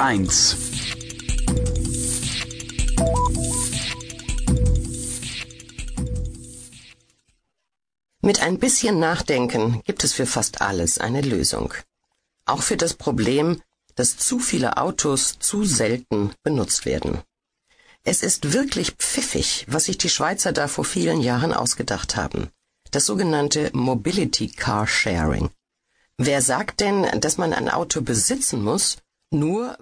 1. Mit ein bisschen Nachdenken gibt es für fast alles eine Lösung. Auch für das Problem, dass zu viele Autos zu selten benutzt werden. Es ist wirklich pfiffig, was sich die Schweizer da vor vielen Jahren ausgedacht haben. Das sogenannte Mobility Car Sharing. Wer sagt denn, dass man ein Auto besitzen muss, nur